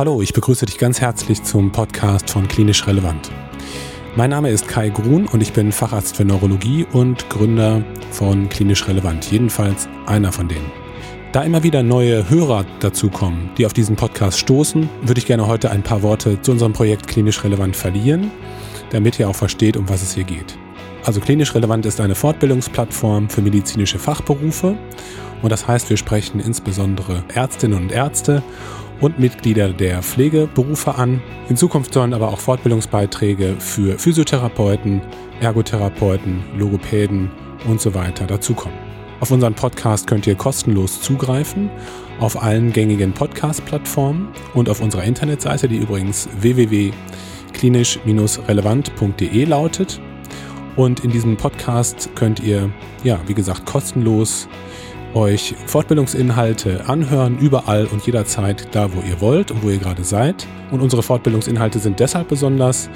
Hallo, ich begrüße dich ganz herzlich zum Podcast von Klinisch Relevant. Mein Name ist Kai Grun und ich bin Facharzt für Neurologie und Gründer von Klinisch Relevant, jedenfalls einer von denen. Da immer wieder neue Hörer dazukommen, die auf diesen Podcast stoßen, würde ich gerne heute ein paar Worte zu unserem Projekt Klinisch Relevant verlieren, damit ihr auch versteht, um was es hier geht. Also Klinisch Relevant ist eine Fortbildungsplattform für medizinische Fachberufe und das heißt, wir sprechen insbesondere Ärztinnen und Ärzte und Mitglieder der Pflegeberufe an. In Zukunft sollen aber auch Fortbildungsbeiträge für Physiotherapeuten, Ergotherapeuten, Logopäden und so weiter dazukommen. Auf unseren Podcast könnt ihr kostenlos zugreifen auf allen gängigen Podcast-Plattformen und auf unserer Internetseite, die übrigens www.klinisch-relevant.de lautet. Und in diesem Podcast könnt ihr, ja, wie gesagt, kostenlos euch Fortbildungsinhalte anhören, überall und jederzeit da, wo ihr wollt und wo ihr gerade seid. Und unsere Fortbildungsinhalte sind deshalb besonders,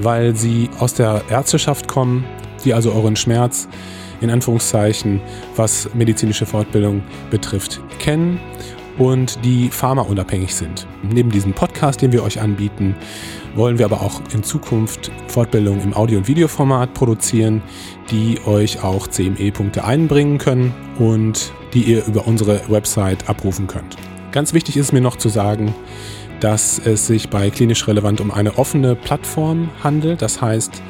weil sie aus der Ärzteschaft kommen, die also euren Schmerz in Anführungszeichen, was medizinische Fortbildung betrifft, kennen und die pharmaunabhängig sind. Neben diesem Podcast, den wir euch anbieten, wollen wir aber auch in Zukunft Fortbildungen im Audio- und Videoformat produzieren, die euch auch CME-Punkte einbringen können und die ihr über unsere Website abrufen könnt. Ganz wichtig ist mir noch zu sagen, dass es sich bei klinisch relevant um eine offene Plattform handelt. Das heißt,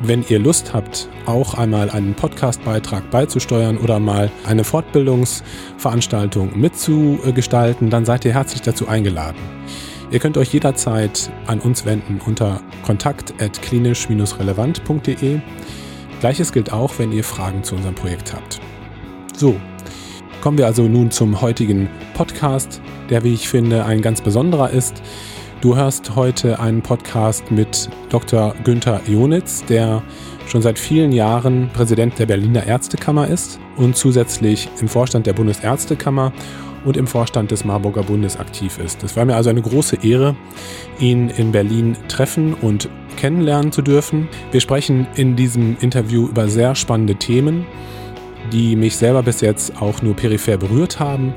wenn ihr Lust habt, auch einmal einen Podcastbeitrag beizusteuern oder mal eine Fortbildungsveranstaltung mitzugestalten, dann seid ihr herzlich dazu eingeladen. Ihr könnt euch jederzeit an uns wenden unter kontakt.klinisch-relevant.de. Gleiches gilt auch, wenn ihr Fragen zu unserem Projekt habt. So, kommen wir also nun zum heutigen Podcast, der, wie ich finde, ein ganz besonderer ist. Du hörst heute einen Podcast mit Dr. Günther Jonitz, der schon seit vielen Jahren Präsident der Berliner Ärztekammer ist und zusätzlich im Vorstand der Bundesärztekammer und im Vorstand des Marburger Bundes aktiv ist. Es war mir also eine große Ehre, ihn in Berlin treffen und kennenlernen zu dürfen. Wir sprechen in diesem Interview über sehr spannende Themen, die mich selber bis jetzt auch nur peripher berührt haben,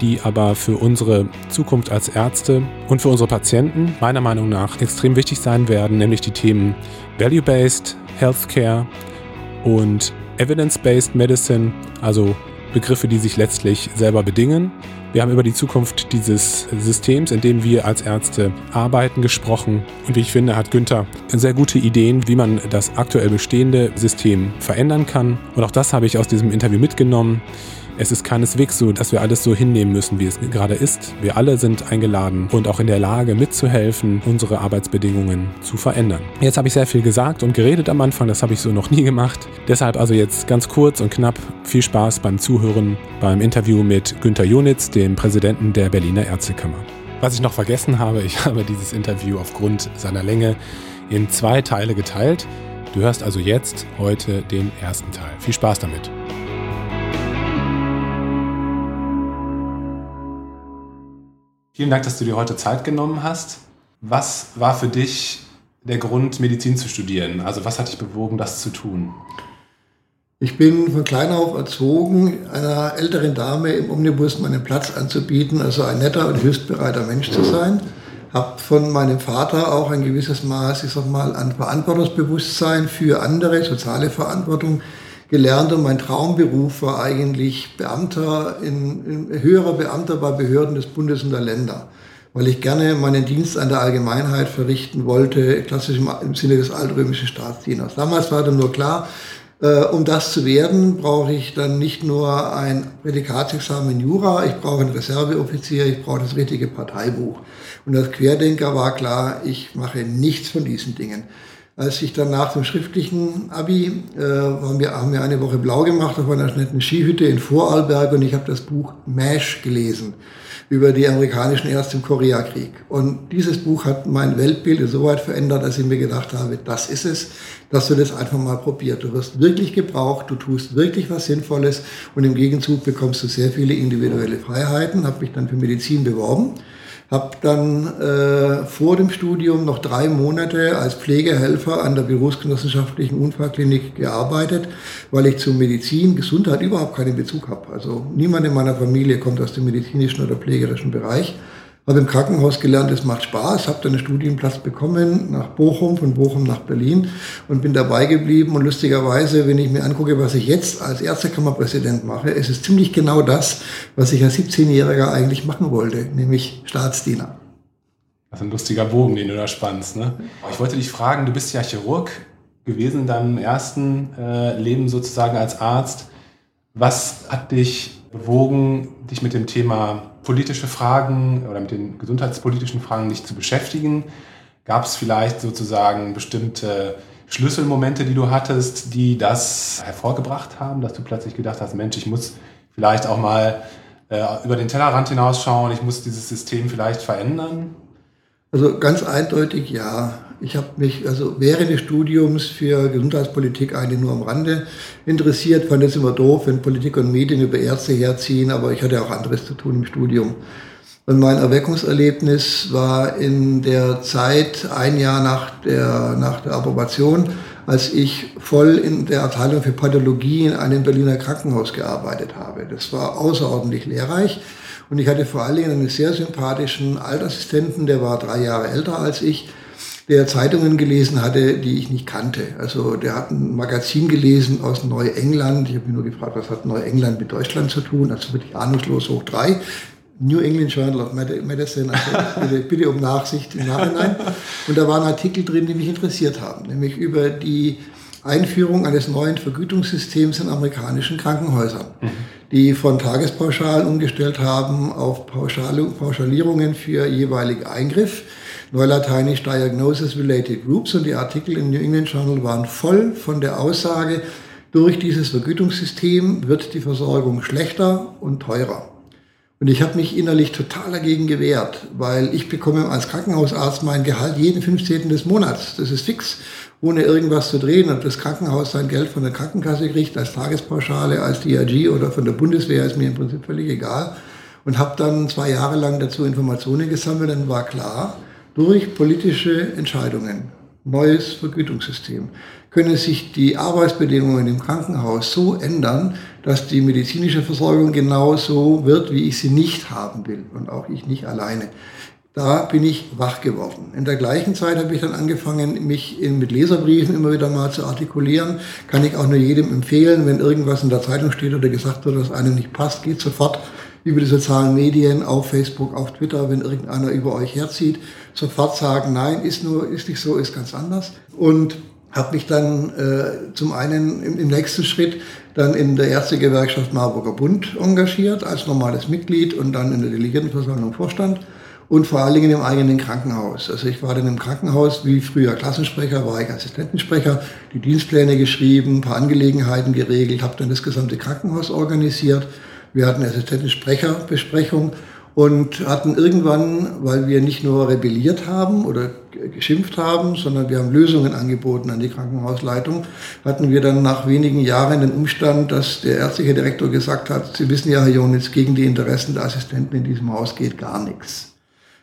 die aber für unsere Zukunft als Ärzte und für unsere Patienten meiner Meinung nach extrem wichtig sein werden, nämlich die Themen Value-Based Healthcare und Evidence-Based Medicine, also Begriffe, die sich letztlich selber bedingen. Wir haben über die Zukunft dieses Systems, in dem wir als Ärzte arbeiten, gesprochen. Und wie ich finde, hat Günther sehr gute Ideen, wie man das aktuell bestehende System verändern kann. Und auch das habe ich aus diesem Interview mitgenommen. Es ist keineswegs so, dass wir alles so hinnehmen müssen, wie es gerade ist. Wir alle sind eingeladen und auch in der Lage mitzuhelfen, unsere Arbeitsbedingungen zu verändern. Jetzt habe ich sehr viel gesagt und geredet am Anfang, das habe ich so noch nie gemacht. Deshalb also jetzt ganz kurz und knapp viel Spaß beim Zuhören beim Interview mit Günter Jonitz, dem Präsidenten der Berliner Ärztekammer. Was ich noch vergessen habe, ich habe dieses Interview aufgrund seiner Länge in zwei Teile geteilt. Du hörst also jetzt heute den ersten Teil. Viel Spaß damit. Vielen Dank, dass du dir heute Zeit genommen hast. Was war für dich der Grund, Medizin zu studieren? Also was hat dich bewogen, das zu tun? Ich bin von klein auf erzogen, einer älteren Dame im Omnibus meinen Platz anzubieten, also ein netter und hilfsbereiter Mensch zu sein. Habe von meinem Vater auch ein gewisses Maß, ich sag mal, an Verantwortungsbewusstsein für andere, soziale Verantwortung gelernt und mein Traumberuf war eigentlich Beamter, in, in, höherer Beamter bei Behörden des Bundes und der Länder, weil ich gerne meinen Dienst an der Allgemeinheit verrichten wollte, klassisch im, im Sinne des altrömischen Staatsdieners. Damals war dann nur klar, äh, um das zu werden, brauche ich dann nicht nur ein Prädikatsexamen in Jura, ich brauche einen Reserveoffizier, ich brauche das richtige Parteibuch. Und als Querdenker war klar, ich mache nichts von diesen Dingen. Als ich dann nach dem schriftlichen Abi, äh, wir, haben wir eine Woche blau gemacht auf einer netten Skihütte in Vorarlberg und ich habe das Buch MASH gelesen über die amerikanischen Ärzte im Koreakrieg. Und dieses Buch hat mein Weltbild insoweit verändert, dass ich mir gedacht habe, das ist es, dass du das einfach mal probiert. Du wirst wirklich gebraucht, du tust wirklich was Sinnvolles und im Gegenzug bekommst du sehr viele individuelle Freiheiten. Habe mich dann für Medizin beworben habe dann äh, vor dem Studium noch drei Monate als Pflegehelfer an der Berufsgenossenschaftlichen Unfallklinik gearbeitet, weil ich zu Medizin, Gesundheit überhaupt keinen Bezug habe. Also niemand in meiner Familie kommt aus dem medizinischen oder pflegerischen Bereich. Habe im Krankenhaus gelernt, es macht Spaß, habe dann einen Studienplatz bekommen nach Bochum, von Bochum nach Berlin und bin dabei geblieben. Und lustigerweise, wenn ich mir angucke, was ich jetzt als Ärztekammerpräsident mache, ist es ziemlich genau das, was ich als 17-Jähriger eigentlich machen wollte, nämlich Staatsdiener. Das ist ein lustiger Bogen, den du da spannst. Ne? Ich wollte dich fragen, du bist ja Chirurg gewesen in deinem ersten äh, Leben sozusagen als Arzt. Was hat dich bewogen, dich mit dem Thema politische Fragen oder mit den gesundheitspolitischen Fragen nicht zu beschäftigen? Gab es vielleicht sozusagen bestimmte Schlüsselmomente, die du hattest, die das hervorgebracht haben, dass du plötzlich gedacht hast, Mensch, ich muss vielleicht auch mal äh, über den Tellerrand hinausschauen, ich muss dieses System vielleicht verändern? Also ganz eindeutig ja. Ich habe mich also während des Studiums für Gesundheitspolitik eigentlich nur am Rande interessiert. Fand es immer doof, wenn Politik und Medien über Ärzte herziehen, aber ich hatte auch anderes zu tun im Studium. Und mein Erweckungserlebnis war in der Zeit, ein Jahr nach der, nach der Approbation, als ich voll in der Abteilung für Pathologie in einem Berliner Krankenhaus gearbeitet habe. Das war außerordentlich lehrreich. Und ich hatte vor allen Dingen einen sehr sympathischen Altassistenten, der war drei Jahre älter als ich, der Zeitungen gelesen hatte, die ich nicht kannte. Also der hat ein Magazin gelesen aus Neuengland. Ich habe mich nur gefragt, was hat Neuengland mit Deutschland zu tun? Also wirklich ahnungslos hoch drei. New England Journal of Medicine, also bitte, bitte um Nachsicht im Nachhinein. Und da waren Artikel drin, die mich interessiert haben, nämlich über die Einführung eines neuen Vergütungssystems in amerikanischen Krankenhäusern, mhm. die von Tagespauschalen umgestellt haben auf Pauschalierungen für jeweilige Eingriff Neulateinisch Diagnosis Related Groups und die Artikel im New England Journal waren voll von der Aussage, durch dieses Vergütungssystem wird die Versorgung schlechter und teurer. Und ich habe mich innerlich total dagegen gewehrt, weil ich bekomme als Krankenhausarzt mein Gehalt jeden 15. des Monats. Das ist fix, ohne irgendwas zu drehen. Und das Krankenhaus sein Geld von der Krankenkasse kriegt, als Tagespauschale, als DRG oder von der Bundeswehr, ist mir im Prinzip völlig egal. Und habe dann zwei Jahre lang dazu Informationen gesammelt. Dann war klar, durch politische Entscheidungen, neues Vergütungssystem, können sich die Arbeitsbedingungen im Krankenhaus so ändern, dass die medizinische Versorgung genau so wird, wie ich sie nicht haben will und auch ich nicht alleine. Da bin ich wach geworden. In der gleichen Zeit habe ich dann angefangen, mich mit Leserbriefen immer wieder mal zu artikulieren. Kann ich auch nur jedem empfehlen, wenn irgendwas in der Zeitung steht oder gesagt wird, was einem nicht passt, geht sofort über die sozialen Medien, auf Facebook, auf Twitter, wenn irgendeiner über euch herzieht, sofort sagen, nein, ist nur, ist nicht so, ist ganz anders. Und habe mich dann äh, zum einen im, im, nächsten Schritt dann in der Ärztegewerkschaft Marburger Bund engagiert als normales Mitglied und dann in der Delegiertenversammlung Vorstand und vor allen Dingen im eigenen Krankenhaus. Also ich war dann im Krankenhaus, wie früher Klassensprecher, war ich Assistentensprecher, die Dienstpläne geschrieben, ein paar Angelegenheiten geregelt, habe dann das gesamte Krankenhaus organisiert wir hatten Assistentensprecherbesprechung und hatten irgendwann, weil wir nicht nur rebelliert haben oder geschimpft haben, sondern wir haben Lösungen angeboten an die Krankenhausleitung, hatten wir dann nach wenigen Jahren den Umstand, dass der ärztliche Direktor gesagt hat, Sie wissen ja, Herr Jonitz, gegen die Interessen der Assistenten in diesem Haus geht gar nichts.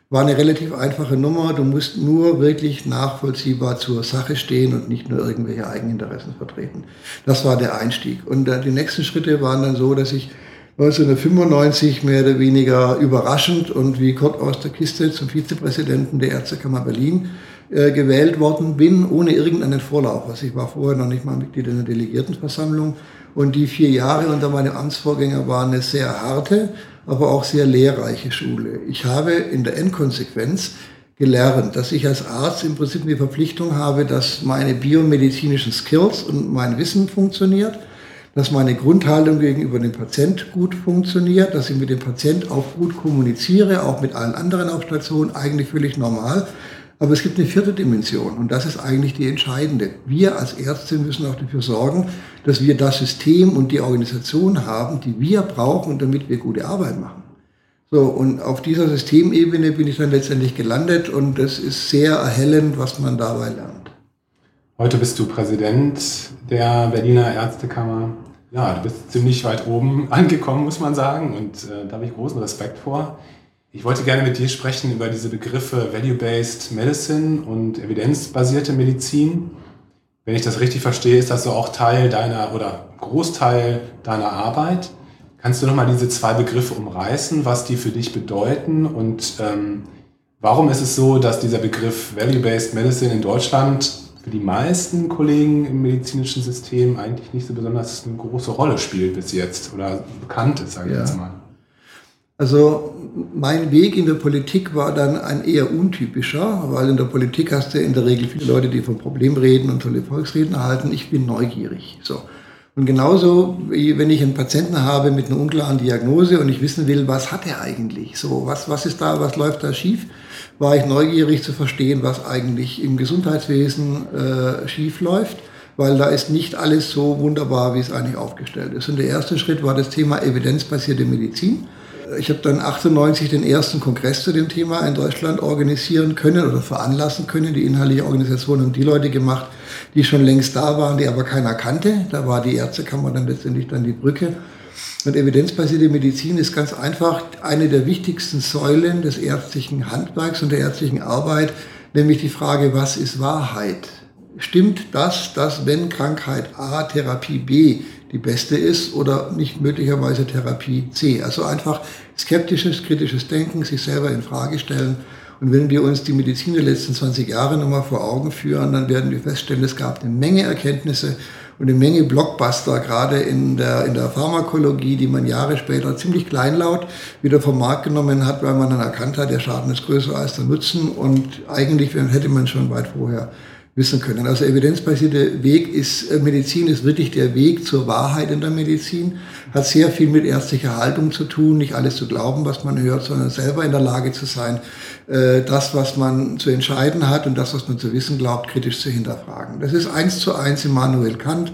War eine relativ einfache Nummer. Du musst nur wirklich nachvollziehbar zur Sache stehen und nicht nur irgendwelche Eigeninteressen vertreten. Das war der Einstieg. Und die nächsten Schritte waren dann so, dass ich 1995 mehr oder weniger überraschend und wie Gott aus der Kiste zum Vizepräsidenten der Ärztekammer Berlin äh, gewählt worden bin, ohne irgendeinen Vorlauf. Also ich war vorher noch nicht mal Mitglied in der Delegiertenversammlung. Und die vier Jahre unter meinem Amtsvorgänger waren eine sehr harte, aber auch sehr lehrreiche Schule. Ich habe in der Endkonsequenz gelernt, dass ich als Arzt im Prinzip die Verpflichtung habe, dass meine biomedizinischen Skills und mein Wissen funktioniert dass meine Grundhaltung gegenüber dem Patient gut funktioniert, dass ich mit dem Patient auch gut kommuniziere, auch mit allen anderen auf Station, eigentlich völlig normal. Aber es gibt eine vierte Dimension und das ist eigentlich die entscheidende. Wir als Ärzte müssen auch dafür sorgen, dass wir das System und die Organisation haben, die wir brauchen, damit wir gute Arbeit machen. So, und auf dieser Systemebene bin ich dann letztendlich gelandet und das ist sehr erhellend, was man dabei lernt. Heute bist du Präsident der Berliner Ärztekammer. Ja, du bist ziemlich weit oben angekommen, muss man sagen, und äh, da habe ich großen Respekt vor. Ich wollte gerne mit dir sprechen über diese Begriffe Value-Based Medicine und evidenzbasierte Medizin. Wenn ich das richtig verstehe, ist das so auch Teil deiner oder Großteil deiner Arbeit. Kannst du nochmal diese zwei Begriffe umreißen, was die für dich bedeuten und ähm, warum ist es so, dass dieser Begriff Value-Based Medicine in Deutschland für die meisten Kollegen im medizinischen System eigentlich nicht so besonders eine große Rolle spielt bis jetzt oder bekannt ist, sage ich ja. jetzt mal? Also mein Weg in der Politik war dann ein eher untypischer, weil in der Politik hast du in der Regel viele Leute, die von Problemen reden und tolle Volksreden halten. Ich bin neugierig. So. Und genauso, wie wenn ich einen Patienten habe mit einer unklaren Diagnose und ich wissen will, was hat er eigentlich? So, was, was ist da, was läuft da schief? War ich neugierig zu verstehen, was eigentlich im Gesundheitswesen äh, schief läuft, weil da ist nicht alles so wunderbar, wie es eigentlich aufgestellt ist. Und der erste Schritt war das Thema evidenzbasierte Medizin. Ich habe dann 98 den ersten Kongress zu dem Thema in Deutschland organisieren können oder veranlassen können. Die inhaltliche Organisation haben die Leute gemacht, die schon längst da waren, die aber keiner kannte. Da war die Ärztekammer dann letztendlich dann die Brücke. Und evidenzbasierte Medizin ist ganz einfach eine der wichtigsten Säulen des ärztlichen Handwerks und der ärztlichen Arbeit, nämlich die Frage, was ist Wahrheit? Stimmt das, dass wenn Krankheit A Therapie B die beste ist oder nicht möglicherweise Therapie C. Also einfach skeptisches, kritisches Denken, sich selber in Frage stellen. Und wenn wir uns die Medizin der letzten 20 Jahre nochmal vor Augen führen, dann werden wir feststellen, es gab eine Menge Erkenntnisse und eine Menge Blockbuster, gerade in der, in der Pharmakologie, die man Jahre später ziemlich kleinlaut wieder vom Markt genommen hat, weil man dann erkannt hat, der Schaden ist größer als der Nutzen. Und eigentlich hätte man schon weit vorher wissen können. Also evidenzbasierte Weg ist, äh, Medizin ist wirklich der Weg zur Wahrheit in der Medizin, hat sehr viel mit ärztlicher Haltung zu tun, nicht alles zu glauben, was man hört, sondern selber in der Lage zu sein, äh, das, was man zu entscheiden hat und das, was man zu wissen glaubt, kritisch zu hinterfragen. Das ist eins zu eins Immanuel Kant,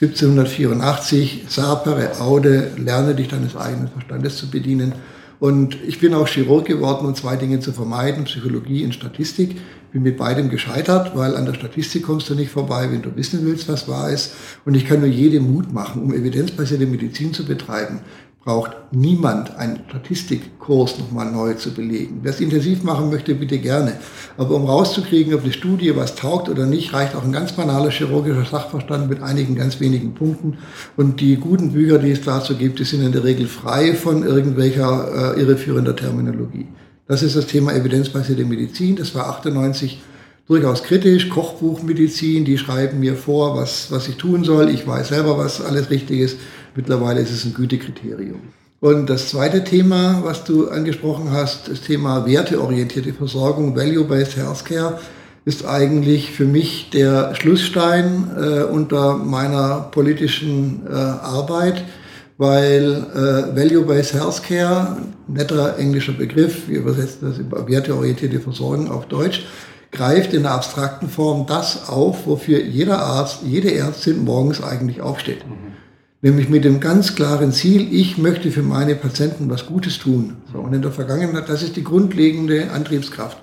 1784, Sapere, Aude, lerne dich deines eigenen Verstandes zu bedienen. Und ich bin auch Chirurg geworden, um zwei Dinge zu vermeiden, Psychologie und Statistik bin mit beidem gescheitert, weil an der Statistik kommst du nicht vorbei, wenn du wissen willst, was wahr ist. Und ich kann nur jedem Mut machen, um evidenzbasierte Medizin zu betreiben, braucht niemand einen Statistikkurs nochmal neu zu belegen. Wer es intensiv machen möchte, bitte gerne. Aber um rauszukriegen, ob die Studie was taugt oder nicht, reicht auch ein ganz banaler chirurgischer Sachverstand mit einigen ganz wenigen Punkten. Und die guten Bücher, die es dazu gibt, die sind in der Regel frei von irgendwelcher äh, irreführender Terminologie. Das ist das Thema evidenzbasierte Medizin. Das war 98 durchaus kritisch. Kochbuchmedizin, die schreiben mir vor, was, was ich tun soll. Ich weiß selber, was alles richtig ist. Mittlerweile ist es ein Gütekriterium. Und das zweite Thema, was du angesprochen hast, das Thema werteorientierte Versorgung, Value-Based Healthcare, ist eigentlich für mich der Schlussstein äh, unter meiner politischen äh, Arbeit weil äh, Value-Based Healthcare, netter englischer Begriff, wir übersetzen das über werteorientierte Versorgung auf Deutsch, greift in der abstrakten Form das auf, wofür jeder Arzt, jede Ärztin morgens eigentlich aufsteht. Mhm. Nämlich mit dem ganz klaren Ziel, ich möchte für meine Patienten was Gutes tun. So, und in der Vergangenheit, das ist die grundlegende Antriebskraft,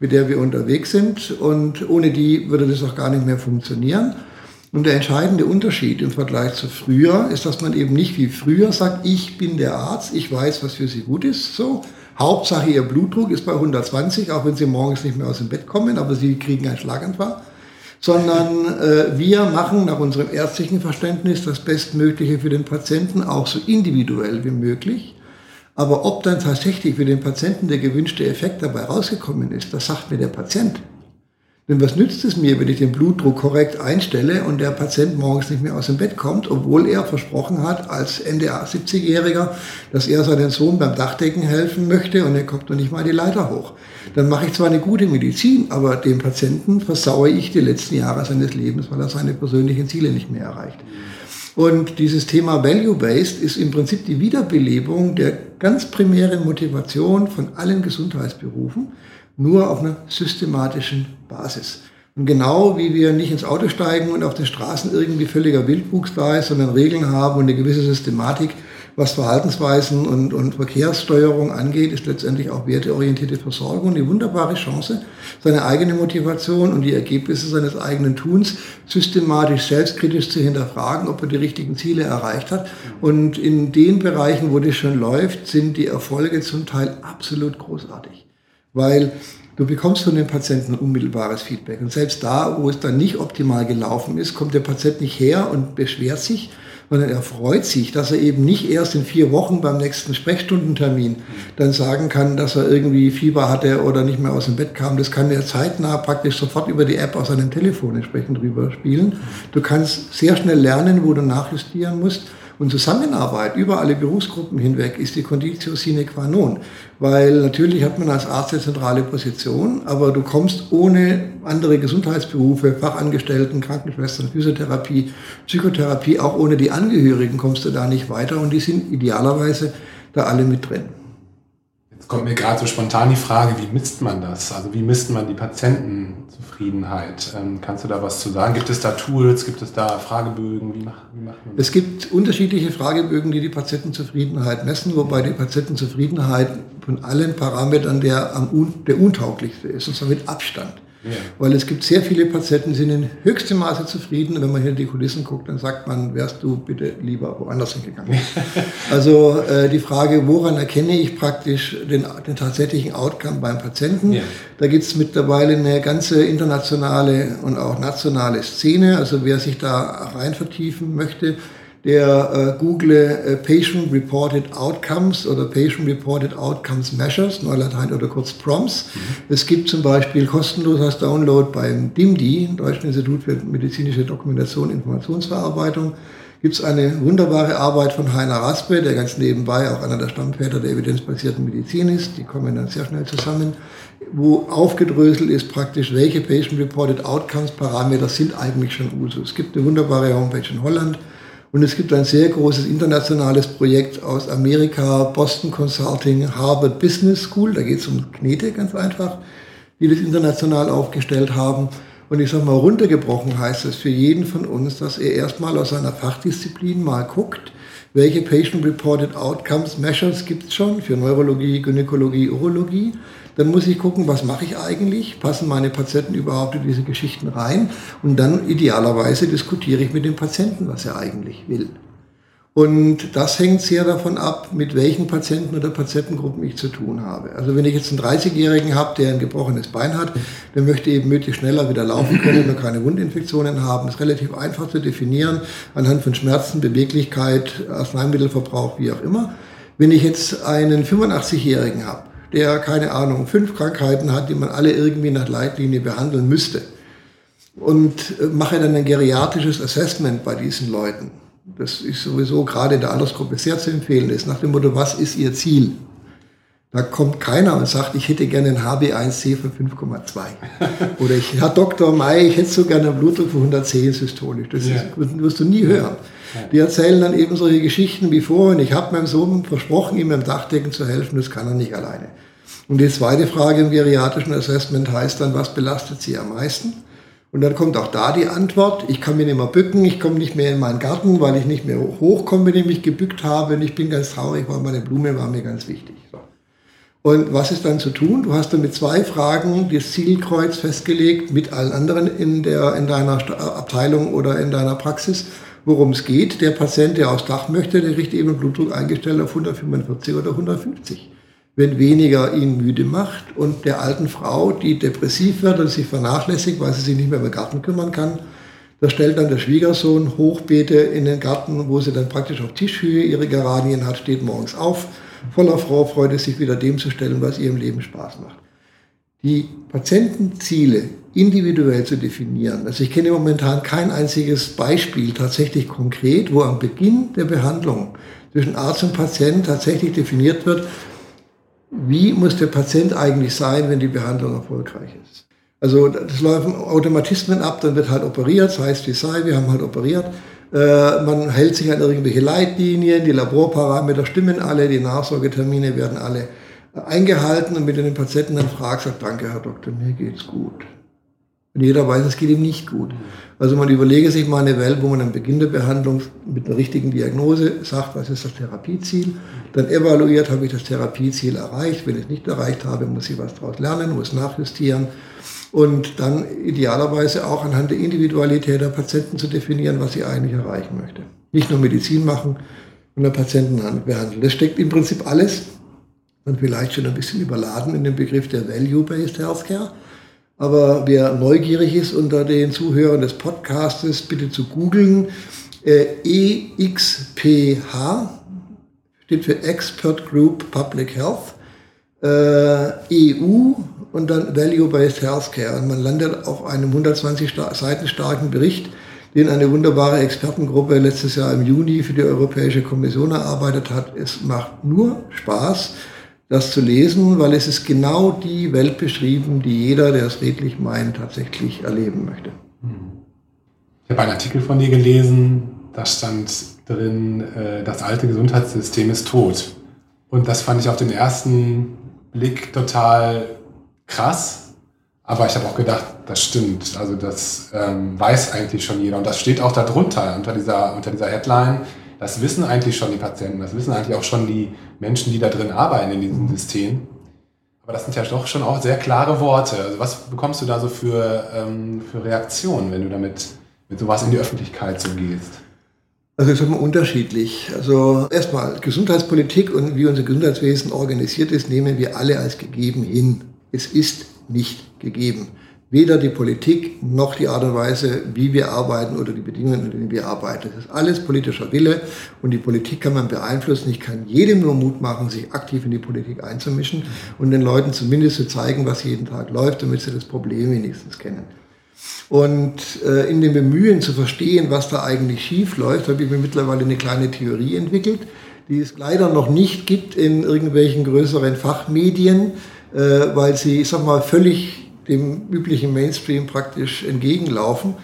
mit der wir unterwegs sind. Und ohne die würde das auch gar nicht mehr funktionieren. Und der entscheidende Unterschied im Vergleich zu früher ist, dass man eben nicht wie früher sagt, ich bin der Arzt, ich weiß, was für Sie gut ist, so. Hauptsache Ihr Blutdruck ist bei 120, auch wenn Sie morgens nicht mehr aus dem Bett kommen, aber Sie kriegen einen Schlaganfall. Sondern äh, wir machen nach unserem ärztlichen Verständnis das Bestmögliche für den Patienten, auch so individuell wie möglich. Aber ob dann tatsächlich für den Patienten der gewünschte Effekt dabei rausgekommen ist, das sagt mir der Patient. Denn was nützt es mir, wenn ich den Blutdruck korrekt einstelle und der Patient morgens nicht mehr aus dem Bett kommt, obwohl er versprochen hat, als Ende 70-Jähriger, dass er seinen Sohn beim Dachdecken helfen möchte und er kommt noch nicht mal die Leiter hoch. Dann mache ich zwar eine gute Medizin, aber dem Patienten versaue ich die letzten Jahre seines Lebens, weil er seine persönlichen Ziele nicht mehr erreicht. Und dieses Thema Value-Based ist im Prinzip die Wiederbelebung der ganz primären Motivation von allen Gesundheitsberufen nur auf einer systematischen Basis. Und genau wie wir nicht ins Auto steigen und auf den Straßen irgendwie völliger Wildwuchs da ist, sondern Regeln haben und eine gewisse Systematik, was Verhaltensweisen und, und Verkehrssteuerung angeht, ist letztendlich auch werteorientierte Versorgung die wunderbare Chance, seine eigene Motivation und die Ergebnisse seines eigenen Tuns systematisch selbstkritisch zu hinterfragen, ob er die richtigen Ziele erreicht hat. Und in den Bereichen, wo das schon läuft, sind die Erfolge zum Teil absolut großartig weil du bekommst von den Patienten unmittelbares Feedback. Und selbst da, wo es dann nicht optimal gelaufen ist, kommt der Patient nicht her und beschwert sich, sondern er freut sich, dass er eben nicht erst in vier Wochen beim nächsten Sprechstundentermin dann sagen kann, dass er irgendwie Fieber hatte oder nicht mehr aus dem Bett kam. Das kann er zeitnah praktisch sofort über die App aus seinem Telefon entsprechend drüber spielen. Du kannst sehr schnell lernen, wo du nachjustieren musst. Und Zusammenarbeit über alle Berufsgruppen hinweg ist die Conditio sine qua non. Weil natürlich hat man als Arzt eine zentrale Position, aber du kommst ohne andere Gesundheitsberufe, Fachangestellten, Krankenschwestern, Physiotherapie, Psychotherapie, auch ohne die Angehörigen kommst du da nicht weiter und die sind idealerweise da alle mit drin kommt mir gerade so spontan die Frage, wie misst man das? Also wie misst man die Patientenzufriedenheit? Ähm, kannst du da was zu sagen? Gibt es da Tools? Gibt es da Fragebögen? Wie macht, wie macht man das? Es gibt unterschiedliche Fragebögen, die die Patientenzufriedenheit messen, wobei die Patientenzufriedenheit von allen Parametern der, am, der untauglichste ist, und zwar mit Abstand. Ja. Weil es gibt sehr viele Patienten, die sind in höchstem Maße zufrieden. Und wenn man hier in die Kulissen guckt, dann sagt man, wärst du bitte lieber woanders hingegangen. also äh, die Frage, woran erkenne ich praktisch den, den tatsächlichen Outcome beim Patienten? Ja. Da gibt es mittlerweile eine ganze internationale und auch nationale Szene. Also wer sich da rein vertiefen möchte, der äh, Google äh, Patient Reported Outcomes oder Patient Reported Outcomes Measures, Neulatein oder kurz PROMS. Mhm. Es gibt zum Beispiel kostenlos als Download beim DIMDI, Deutschen Institut für medizinische Dokumentation und Informationsverarbeitung, gibt es eine wunderbare Arbeit von Heiner Raspe, der ganz nebenbei auch einer der Stammväter der evidenzbasierten Medizin ist. Die kommen dann sehr schnell zusammen, wo aufgedröselt ist praktisch, welche Patient Reported Outcomes Parameter sind eigentlich schon Usus. Es gibt eine wunderbare Homepage in Holland, und es gibt ein sehr großes internationales Projekt aus Amerika, Boston Consulting, Harvard Business School, da geht es um Knete ganz einfach, die das international aufgestellt haben. Und ich sage mal, runtergebrochen heißt es für jeden von uns, dass er erstmal aus seiner Fachdisziplin mal guckt, welche Patient-Reported Outcomes Measures gibt es schon für Neurologie, Gynäkologie, Urologie dann muss ich gucken, was mache ich eigentlich? Passen meine Patienten überhaupt in diese Geschichten rein? Und dann idealerweise diskutiere ich mit dem Patienten, was er eigentlich will. Und das hängt sehr davon ab, mit welchen Patienten oder Patientengruppen ich zu tun habe. Also wenn ich jetzt einen 30-Jährigen habe, der ein gebrochenes Bein hat, der möchte eben möglichst schneller wieder laufen können und keine Wundinfektionen haben. Das ist relativ einfach zu definieren anhand von Schmerzen, Beweglichkeit, Arzneimittelverbrauch, wie auch immer. Wenn ich jetzt einen 85-Jährigen habe, der, keine Ahnung, fünf Krankheiten hat, die man alle irgendwie nach Leitlinie behandeln müsste. Und äh, mache dann ein geriatrisches Assessment bei diesen Leuten. Das ist sowieso gerade in der Altersgruppe sehr zu empfehlen ist, nach dem Motto, was ist Ihr Ziel? Da kommt keiner und sagt, ich hätte gerne ein HB1C von 5,2. Oder ich, Herr Dr. May, ich hätte so gerne einen Blutdruck von 110 systolisch. Das ja. ist, wirst du nie hören. Die erzählen dann eben solche Geschichten wie vorhin. Ich habe meinem Sohn versprochen, ihm beim Dachdecken zu helfen, das kann er nicht alleine. Und die zweite Frage im geriatrischen Assessment heißt dann, was belastet sie am meisten? Und dann kommt auch da die Antwort, ich kann mich nicht mehr bücken, ich komme nicht mehr in meinen Garten, weil ich nicht mehr hochkomme, wenn ich mich gebückt habe und ich bin ganz traurig, weil meine Blume war mir ganz wichtig. Und was ist dann zu tun? Du hast dann mit zwei Fragen das Zielkreuz festgelegt, mit allen anderen in, der, in deiner Abteilung oder in deiner Praxis worum es geht. Der Patient, der aufs Dach möchte, der kriegt eben Blutdruck eingestellt auf 145 oder 150. Wenn weniger ihn müde macht und der alten Frau, die depressiv wird und sich vernachlässigt, weil sie sich nicht mehr um den Garten kümmern kann, da stellt dann der Schwiegersohn Hochbeete in den Garten, wo sie dann praktisch auf Tischhöhe ihre Geranien hat, steht morgens auf, voller Vorfreude, sich wieder dem zu stellen, was ihrem Leben Spaß macht. Die Patientenziele individuell zu definieren. Also ich kenne momentan kein einziges Beispiel tatsächlich konkret, wo am Beginn der Behandlung zwischen Arzt und Patient tatsächlich definiert wird, wie muss der Patient eigentlich sein, wenn die Behandlung erfolgreich ist. Also das laufen Automatismen ab, dann wird halt operiert, das heißt wie sei, wir haben halt operiert. Äh, man hält sich an irgendwelche Leitlinien, die Laborparameter stimmen alle, die Nachsorgetermine werden alle eingehalten und mit den Patienten dann fragt, sagt, danke Herr Doktor, mir geht's gut. Und jeder weiß, es geht ihm nicht gut. Also man überlege sich mal eine Welt, wo man am Beginn der Behandlung mit einer richtigen Diagnose sagt, was ist das Therapieziel, dann evaluiert, habe ich das Therapieziel erreicht, wenn ich es nicht erreicht habe, muss ich was daraus lernen, muss nachjustieren und dann idealerweise auch anhand der Individualität der Patienten zu definieren, was sie eigentlich erreichen möchte. Nicht nur Medizin machen und den Patienten behandeln. Das steckt im Prinzip alles und vielleicht schon ein bisschen überladen in dem Begriff der Value-Based Healthcare. Aber wer neugierig ist unter den Zuhörern des Podcastes, bitte zu googeln. Äh, EXPH steht für Expert Group Public Health, äh, EU und dann Value-Based Healthcare. Und man landet auf einem 120 Seiten starken Bericht, den eine wunderbare Expertengruppe letztes Jahr im Juni für die Europäische Kommission erarbeitet hat. Es macht nur Spaß, das zu lesen, weil es ist genau die Welt beschrieben, die jeder, der es redlich meint, tatsächlich erleben möchte. Ich habe einen Artikel von dir gelesen, da stand drin, äh, das alte Gesundheitssystem ist tot. Und das fand ich auf den ersten Blick total krass. Aber ich habe auch gedacht, das stimmt. Also das ähm, weiß eigentlich schon jeder. Und das steht auch darunter, unter dieser, unter dieser Headline. Das wissen eigentlich schon die Patienten, das wissen eigentlich auch schon die Menschen, die da drin arbeiten in diesem System. Aber das sind ja doch schon auch sehr klare Worte. Also was bekommst du da so für, ähm, für Reaktionen, wenn du damit mit sowas in die Öffentlichkeit so gehst? Also ist immer unterschiedlich. Also erstmal Gesundheitspolitik und wie unser Gesundheitswesen organisiert ist, nehmen wir alle als gegeben hin. Es ist nicht gegeben weder die Politik noch die Art und Weise, wie wir arbeiten oder die Bedingungen, unter denen wir arbeiten. Das ist alles politischer Wille und die Politik kann man beeinflussen. Ich kann jedem nur Mut machen, sich aktiv in die Politik einzumischen und den Leuten zumindest zu zeigen, was jeden Tag läuft, damit sie das Problem wenigstens kennen. Und äh, in dem Bemühen zu verstehen, was da eigentlich schief läuft, habe ich mir mittlerweile eine kleine Theorie entwickelt, die es leider noch nicht gibt in irgendwelchen größeren Fachmedien, äh, weil sie, ich sag mal, völlig dem üblichen Mainstream praktisch entgegenlaufen.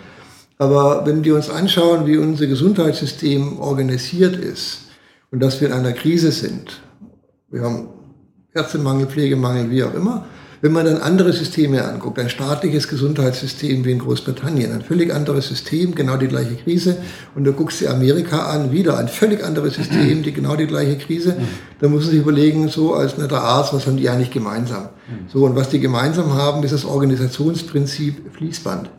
Aber wenn wir uns anschauen, wie unser Gesundheitssystem organisiert ist und dass wir in einer Krise sind, wir haben Ärztemangel, Pflegemangel, wie auch immer, wenn man dann andere Systeme anguckt, ein staatliches Gesundheitssystem wie in Großbritannien, ein völlig anderes System, genau die gleiche Krise, und du guckst dir Amerika an, wieder ein völlig anderes System, die genau die gleiche Krise, dann muss man sich überlegen, so als netter Arzt, was haben die eigentlich gemeinsam? So, und was die gemeinsam haben, ist das Organisationsprinzip Fließband.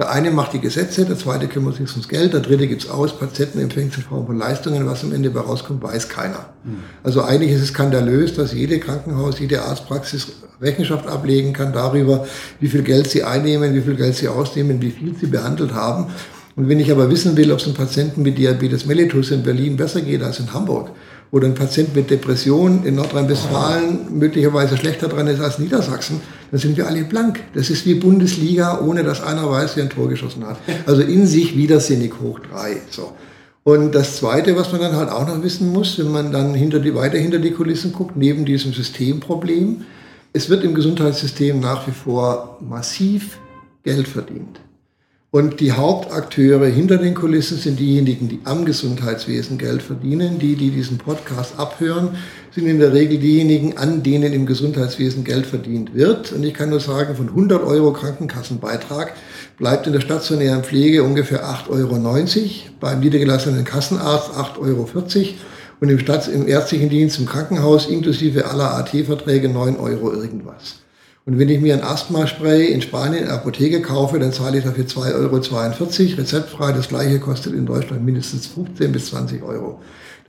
Der eine macht die Gesetze, der zweite kümmert sich ums Geld, der dritte gibt's aus, Patienten empfängt in Form von Leistungen, was am Ende bei rauskommt, weiß keiner. Mhm. Also eigentlich ist es skandalös, dass jede Krankenhaus, jede Arztpraxis Rechenschaft ablegen kann darüber, wie viel Geld sie einnehmen, wie viel Geld sie ausnehmen, wie viel sie behandelt haben. Und wenn ich aber wissen will, ob es einem Patienten mit Diabetes mellitus in Berlin besser geht als in Hamburg, oder ein Patient mit Depression in Nordrhein-Westfalen möglicherweise schlechter dran ist als Niedersachsen, dann sind wir alle blank. Das ist wie Bundesliga, ohne dass einer weiß, wer ein Tor geschossen hat. Also in sich widersinnig hoch drei. So. Und das Zweite, was man dann halt auch noch wissen muss, wenn man dann hinter die, weiter hinter die Kulissen guckt, neben diesem Systemproblem, es wird im Gesundheitssystem nach wie vor massiv Geld verdient. Und die Hauptakteure hinter den Kulissen sind diejenigen, die am Gesundheitswesen Geld verdienen. Die, die diesen Podcast abhören, sind in der Regel diejenigen, an denen im Gesundheitswesen Geld verdient wird. Und ich kann nur sagen, von 100 Euro Krankenkassenbeitrag bleibt in der stationären Pflege ungefähr 8,90 Euro, beim niedergelassenen Kassenarzt 8,40 Euro und im, Stadt, im ärztlichen Dienst im Krankenhaus inklusive aller AT-Verträge 9 Euro irgendwas. Und wenn ich mir ein Asthma-Spray in Spanien in der Apotheke kaufe, dann zahle ich dafür 2,42 Euro rezeptfrei. Das gleiche kostet in Deutschland mindestens 15 bis 20 Euro.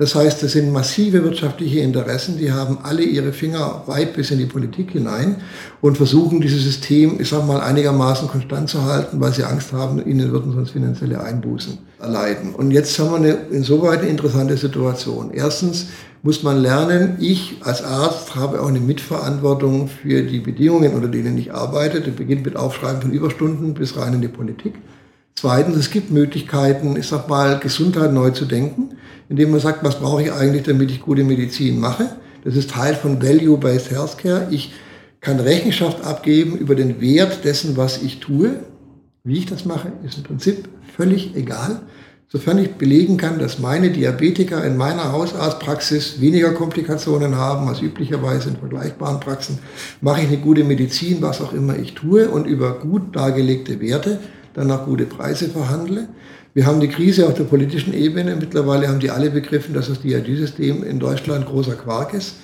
Das heißt, das sind massive wirtschaftliche Interessen, die haben alle ihre Finger weit bis in die Politik hinein und versuchen dieses System, ich sag mal, einigermaßen konstant zu halten, weil sie Angst haben, ihnen würden sonst finanzielle Einbußen erleiden. Und jetzt haben wir eine insoweit eine interessante Situation. Erstens, muss man lernen, ich als Arzt habe auch eine Mitverantwortung für die Bedingungen, unter denen ich arbeite. Das beginnt mit Aufschreiben von Überstunden bis rein in die Politik. Zweitens, es gibt Möglichkeiten, ich sag mal, Gesundheit neu zu denken, indem man sagt, was brauche ich eigentlich, damit ich gute Medizin mache. Das ist Teil von Value-Based Healthcare. Ich kann Rechenschaft abgeben über den Wert dessen, was ich tue. Wie ich das mache, ist im Prinzip völlig egal. Sofern ich belegen kann, dass meine Diabetiker in meiner Hausarztpraxis weniger Komplikationen haben als üblicherweise in vergleichbaren Praxen, mache ich eine gute Medizin, was auch immer ich tue und über gut dargelegte Werte dann auch gute Preise verhandle. Wir haben die Krise auf der politischen Ebene. Mittlerweile haben die alle begriffen, dass das DRG-System in Deutschland großer Quark ist.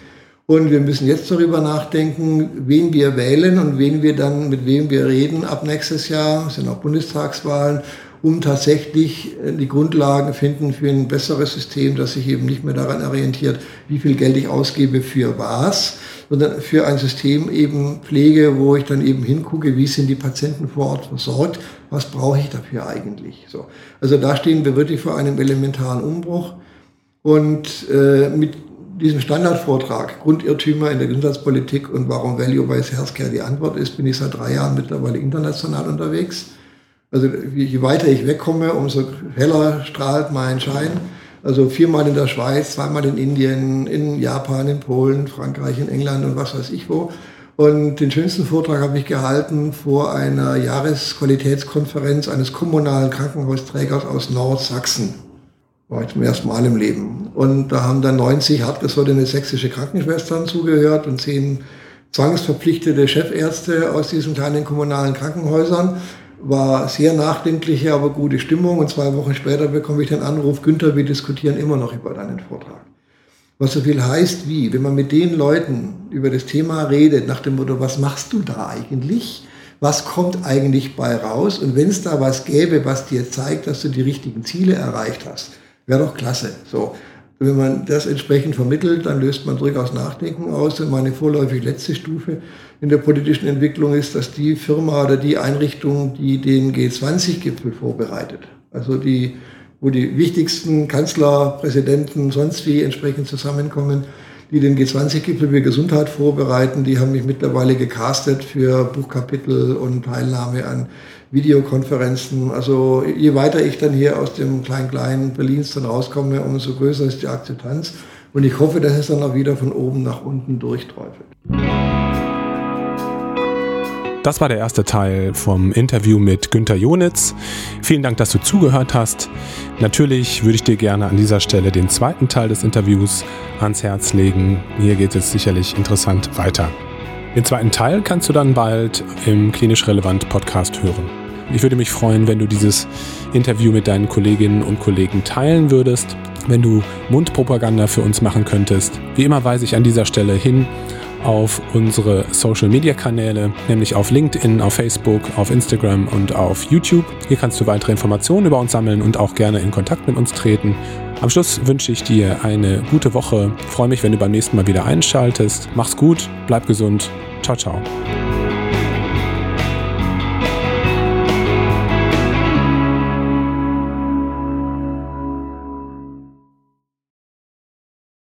Und wir müssen jetzt darüber nachdenken, wen wir wählen und wen wir dann, mit wem wir reden ab nächstes Jahr. Es sind auch Bundestagswahlen um tatsächlich äh, die Grundlagen finden für ein besseres System, das sich eben nicht mehr daran orientiert, wie viel Geld ich ausgebe für was, sondern für ein System eben pflege, wo ich dann eben hingucke, wie sind die Patienten vor Ort versorgt, was brauche ich dafür eigentlich. So. Also da stehen wir wirklich vor einem elementaren Umbruch. Und äh, mit diesem Standardvortrag, Grundirrtümer in der Gesundheitspolitik und warum Value-Based Healthcare die Antwort ist, bin ich seit drei Jahren mittlerweile international unterwegs. Also je weiter ich wegkomme, umso heller strahlt mein Schein. Also viermal in der Schweiz, zweimal in Indien, in Japan, in Polen, Frankreich, in England und was weiß ich wo. Und den schönsten Vortrag habe ich gehalten vor einer Jahresqualitätskonferenz eines kommunalen Krankenhausträgers aus Nordsachsen. War ich zum ersten Mal im Leben. Und da haben dann 90 hartgesottene sächsische Krankenschwestern zugehört und zehn zwangsverpflichtete Chefärzte aus diesen kleinen kommunalen Krankenhäusern war sehr nachdenkliche, aber gute Stimmung. Und zwei Wochen später bekomme ich den Anruf, Günther, wir diskutieren immer noch über deinen Vortrag. Was so viel heißt wie, wenn man mit den Leuten über das Thema redet, nach dem Motto, was machst du da eigentlich? Was kommt eigentlich bei raus? Und wenn es da was gäbe, was dir zeigt, dass du die richtigen Ziele erreicht hast, wäre doch klasse. So. Wenn man das entsprechend vermittelt, dann löst man durchaus Nachdenken aus. Und meine vorläufig letzte Stufe in der politischen Entwicklung ist, dass die Firma oder die Einrichtung, die den G20-Gipfel vorbereitet, also die, wo die wichtigsten Kanzler, Präsidenten, sonst wie entsprechend zusammenkommen, die den G20-Gipfel für Gesundheit vorbereiten, die haben mich mittlerweile gecastet für Buchkapitel und Teilnahme an Videokonferenzen. Also je weiter ich dann hier aus dem kleinen-kleinen Berlins dann rauskomme, umso größer ist die Akzeptanz. Und ich hoffe, dass es dann auch wieder von oben nach unten durchträufelt. Das war der erste Teil vom Interview mit Günter Jonitz. Vielen Dank, dass du zugehört hast. Natürlich würde ich dir gerne an dieser Stelle den zweiten Teil des Interviews ans Herz legen. Hier geht es sicherlich interessant weiter. Den zweiten Teil kannst du dann bald im Klinisch Relevant Podcast hören. Ich würde mich freuen, wenn du dieses Interview mit deinen Kolleginnen und Kollegen teilen würdest, wenn du Mundpropaganda für uns machen könntest. Wie immer weise ich an dieser Stelle hin auf unsere Social Media Kanäle, nämlich auf LinkedIn, auf Facebook, auf Instagram und auf YouTube. Hier kannst du weitere Informationen über uns sammeln und auch gerne in Kontakt mit uns treten. Am Schluss wünsche ich dir eine gute Woche. Freue mich, wenn du beim nächsten Mal wieder einschaltest. Mach's gut, bleib gesund. Ciao, ciao.